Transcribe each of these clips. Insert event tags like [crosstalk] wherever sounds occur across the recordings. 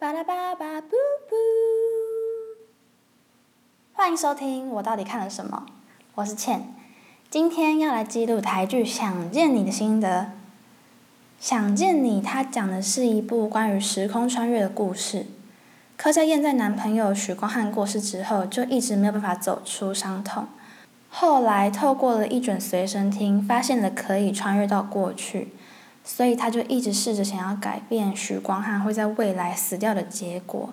巴拉巴巴布布，欢迎收听我到底看了什么？我是倩，今天要来记录台剧《想见你》的心得。《想见你》它讲的是一部关于时空穿越的故事。柯佳燕在男朋友许光汉过世之后，就一直没有办法走出伤痛。后来透过了一卷随身听，发现了可以穿越到过去。所以他就一直试着想要改变许光汉会在未来死掉的结果，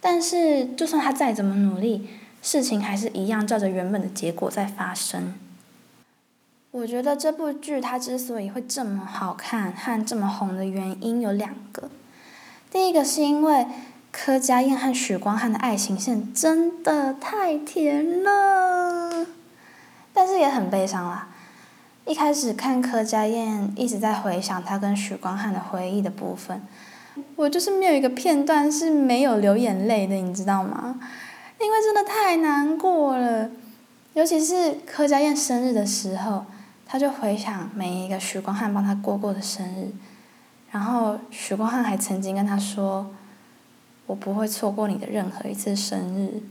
但是就算他再怎么努力，事情还是一样照着原本的结果在发生。我觉得这部剧它之所以会这么好看和这么红的原因有两个，第一个是因为柯佳燕和许光汉的爱情线真的太甜了，但是也很悲伤啦。一开始看柯佳燕一直在回想她跟许光汉的回忆的部分，我就是没有一个片段是没有流眼泪的，你知道吗？因为真的太难过了，尤其是柯佳燕生日的时候，她就回想每一个许光汉帮她过过的生日，然后许光汉还曾经跟她说：“我不会错过你的任何一次生日。”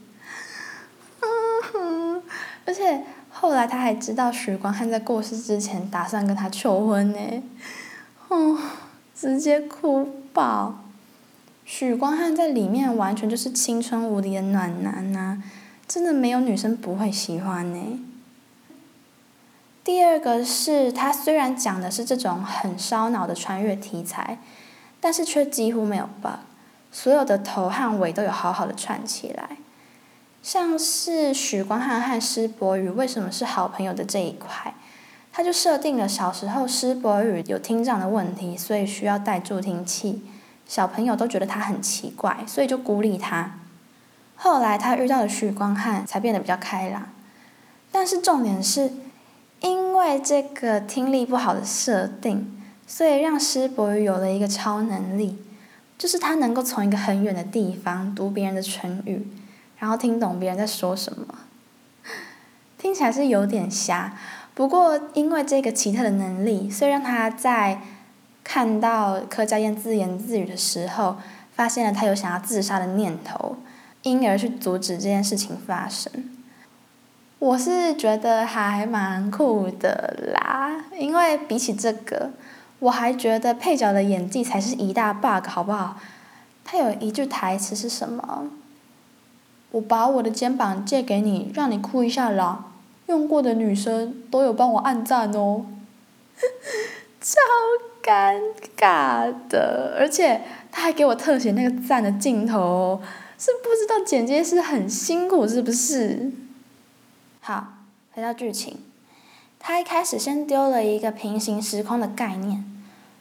嗯 [laughs] 哼而且。后来他还知道许光汉在过世之前打算跟他求婚呢，哦，直接哭爆。许光汉在里面完全就是青春无敌的暖男呐，真的没有女生不会喜欢呢。第二个是他虽然讲的是这种很烧脑的穿越题材，但是却几乎没有 bug，所有的头和尾都有好好的串起来。像是许光汉和施柏宇为什么是好朋友的这一块，他就设定了小时候施柏宇有听障的问题，所以需要带助听器，小朋友都觉得他很奇怪，所以就孤立他。后来他遇到了许光汉，才变得比较开朗。但是重点是，因为这个听力不好的设定，所以让施柏宇有了一个超能力，就是他能够从一个很远的地方读别人的唇语。然后听懂别人在说什么，听起来是有点瞎。不过因为这个奇特的能力，所以让他在看到柯佳燕自言自语的时候，发现了他有想要自杀的念头，因而去阻止这件事情发生。我是觉得还蛮酷的啦，因为比起这个，我还觉得配角的演技才是一大 bug，好不好？他有一句台词是什么？我把我的肩膀借给你，让你哭一下啦。用过的女生都有帮我按赞哦，[laughs] 超尴尬的，而且他还给我特写那个赞的镜头，是不知道剪接是很辛苦是不是？好，回到剧情，他一开始先丢了一个平行时空的概念，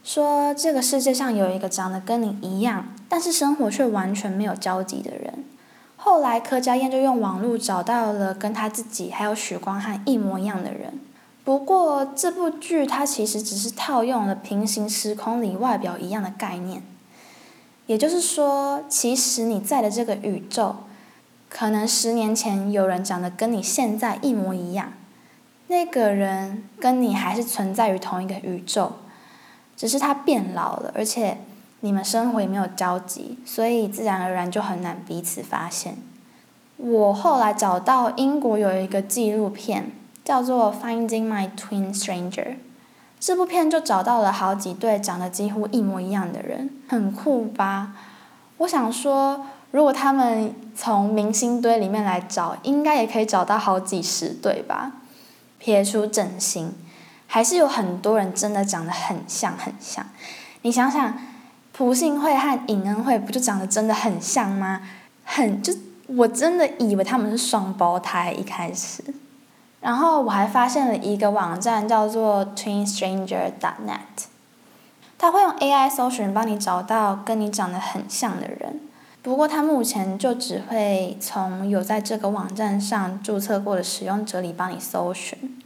说这个世界上有一个长得跟你一样，但是生活却完全没有交集的人。后来柯佳燕就用网络找到了跟他自己还有许光汉一模一样的人。不过这部剧它其实只是套用了平行时空里外表一样的概念，也就是说，其实你在的这个宇宙，可能十年前有人长得跟你现在一模一样，那个人跟你还是存在于同一个宇宙，只是他变老了，而且。你们生活也没有交集，所以自然而然就很难彼此发现。我后来找到英国有一个纪录片，叫做《Finding My Twin Stranger》，这部片就找到了好几对长得几乎一模一样的人，很酷吧？我想说，如果他们从明星堆里面来找，应该也可以找到好几十对吧？撇除整形，还是有很多人真的长得很像很像。你想想。朴信惠和尹恩惠不就长得真的很像吗？很就我真的以为他们是双胞胎一开始，然后我还发现了一个网站叫做 twinstranger.net，它会用 AI 搜寻帮你找到跟你长得很像的人，不过它目前就只会从有在这个网站上注册过的使用者里帮你搜寻。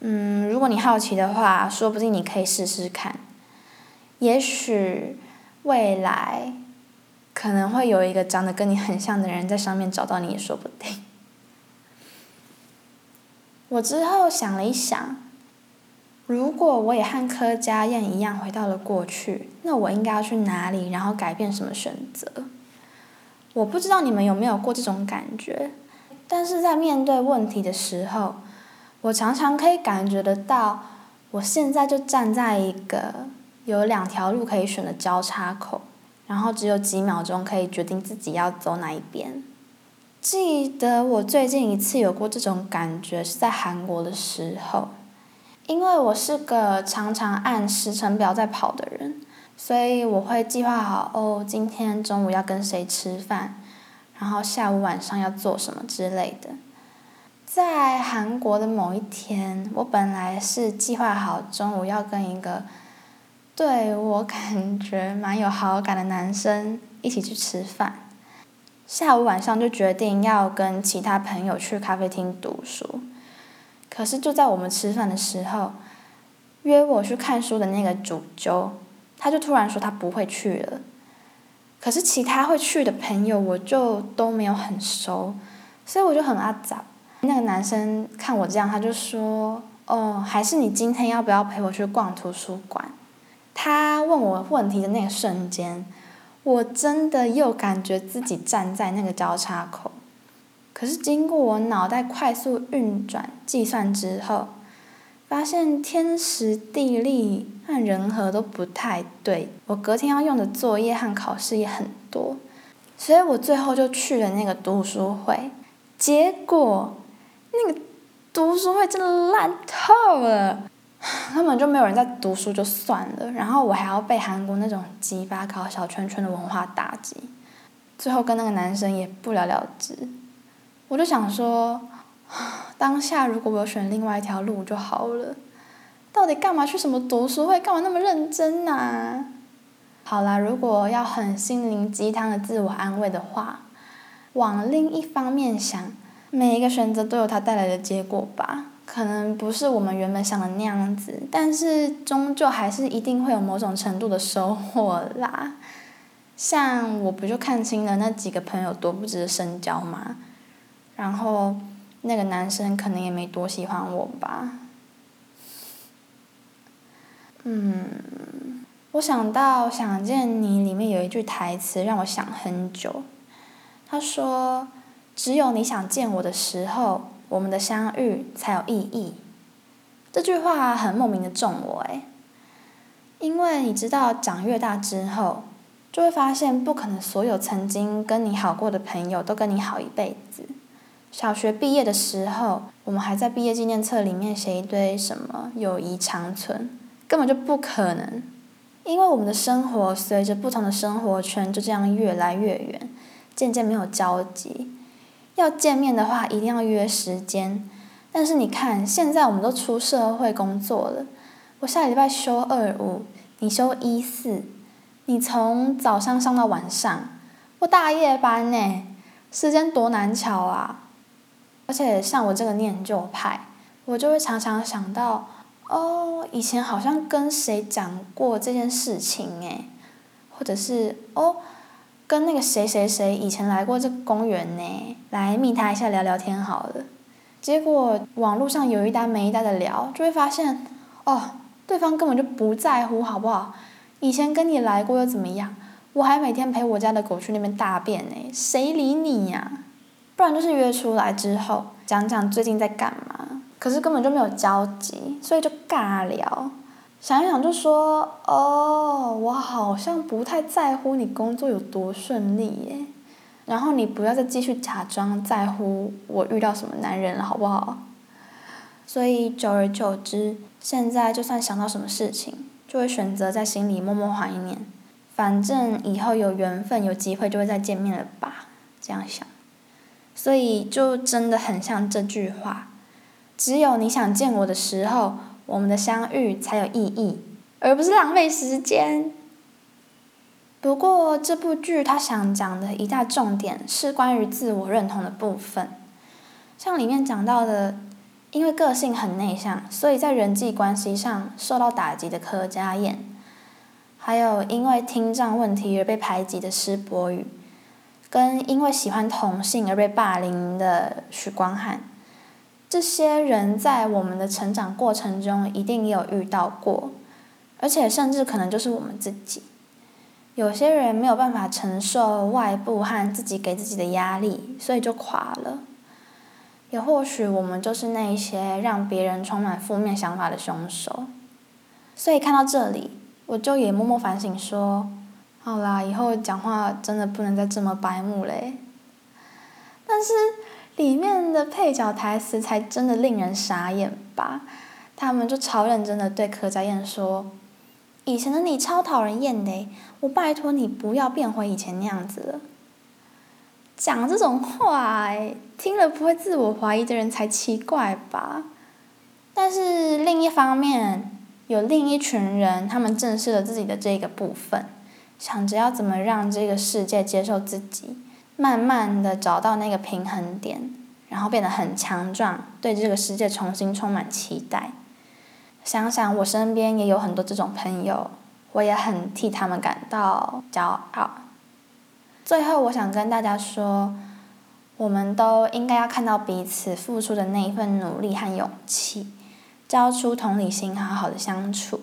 嗯，如果你好奇的话，说不定你可以试试看。也许未来可能会有一个长得跟你很像的人在上面找到你也说不定。[laughs] 我之后想了一想，如果我也和柯佳燕一样回到了过去，那我应该要去哪里，然后改变什么选择？我不知道你们有没有过这种感觉，但是在面对问题的时候，我常常可以感觉得到，我现在就站在一个有两条路可以选的交叉口，然后只有几秒钟可以决定自己要走哪一边。记得我最近一次有过这种感觉是在韩国的时候。因为我是个常常按时程表在跑的人，所以我会计划好哦，今天中午要跟谁吃饭，然后下午晚上要做什么之类的。在韩国的某一天，我本来是计划好中午要跟一个对我感觉蛮有好感的男生一起去吃饭，下午晚上就决定要跟其他朋友去咖啡厅读书。可是就在我们吃饭的时候，约我去看书的那个主揪，他就突然说他不会去了。可是其他会去的朋友，我就都没有很熟，所以我就很阿杂。那个男生看我这样，他就说：“哦，还是你今天要不要陪我去逛图书馆？”他问我问题的那个瞬间，我真的又感觉自己站在那个交叉口。可是经过我脑袋快速运转计算之后，发现天时地利和人和都不太对。我隔天要用的作业和考试也很多，所以我最后就去了那个读书会。结果那个读书会真的烂透了，[sighs] 根本就没有人在读书就算了，然后我还要被韩国那种鸡巴搞小圈圈的文化打击，最后跟那个男生也不了了之。我就想说，[sighs] 当下如果我选另外一条路就好了。到底干嘛去什么读书会？干嘛那么认真呐？好啦，如果要很心灵鸡汤的自我安慰的话，往另一方面想，每一个选择都有它带来的结果吧。可能不是我们原本想的那样子，但是终究还是一定会有某种程度的收获啦。像我不就看清了那几个朋友多不值得深交吗？然后，那个男生可能也没多喜欢我吧。嗯，我想到《想见你》里面有一句台词让我想很久。他说：“只有你想见我的时候，我们的相遇才有意义。”这句话很莫名的中我诶，因为你知道，长越大之后，就会发现不可能所有曾经跟你好过的朋友都跟你好一辈子。小学毕业的时候，我们还在毕业纪念册里面写一堆什么“友谊长存”，根本就不可能，因为我们的生活随着不同的生活圈就这样越来越远，渐渐没有交集。要见面的话，一定要约时间。但是你看，现在我们都出社会工作了，我下礼拜休二五，你休一四，你从早上上到晚上，我大夜班呢，时间多难巧啊！而且像我这个念旧派，我就会常常想到，哦，以前好像跟谁讲过这件事情诶，或者是哦，跟那个谁谁谁以前来过这公园呢，来密他一下聊聊天好了。结果网络上有一搭没一搭的聊，就会发现，哦，对方根本就不在乎，好不好？以前跟你来过又怎么样？我还每天陪我家的狗去那边大便呢，谁理你呀？不然就是约出来之后讲讲最近在干嘛，可是根本就没有交集，所以就尬聊。想一想就说，哦，我好像不太在乎你工作有多顺利耶，然后你不要再继续假装在乎我遇到什么男人了，好不好？所以久而久之，现在就算想到什么事情，就会选择在心里默默怀念，反正以后有缘分有机会就会再见面了吧，这样想。所以就真的很像这句话，只有你想见我的时候，我们的相遇才有意义，而不是浪费时间。不过这部剧他想讲的一大重点是关于自我认同的部分，像里面讲到的，因为个性很内向，所以在人际关系上受到打击的柯佳燕，还有因为听障问题而被排挤的施柏宇。跟因为喜欢同性而被霸凌的许光汉，这些人在我们的成长过程中一定也有遇到过，而且甚至可能就是我们自己。有些人没有办法承受外部和自己给自己的压力，所以就垮了。也或许我们就是那一些让别人充满负面想法的凶手。所以看到这里，我就也默默反省说：好啦，以后讲话真的不能再这么白目嘞。但是里面的配角台词才真的令人傻眼吧？他们就超认真的对柯佳燕说：“以前的你超讨人厌的，我拜托你不要变回以前那样子了。”讲这种话，听了不会自我怀疑的人才奇怪吧？但是另一方面，有另一群人，他们正视了自己的这个部分，想着要怎么让这个世界接受自己，慢慢的找到那个平衡点，然后变得很强壮，对这个世界重新充满期待。想想我身边也有很多这种朋友，我也很替他们感到骄傲。最后，我想跟大家说，我们都应该要看到彼此付出的那一份努力和勇气，交出同理心，好好的相处。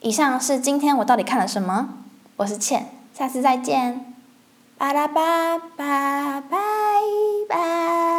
以上是今天我到底看了什么？我是倩，下次再见，Ba da ba ba bye bye.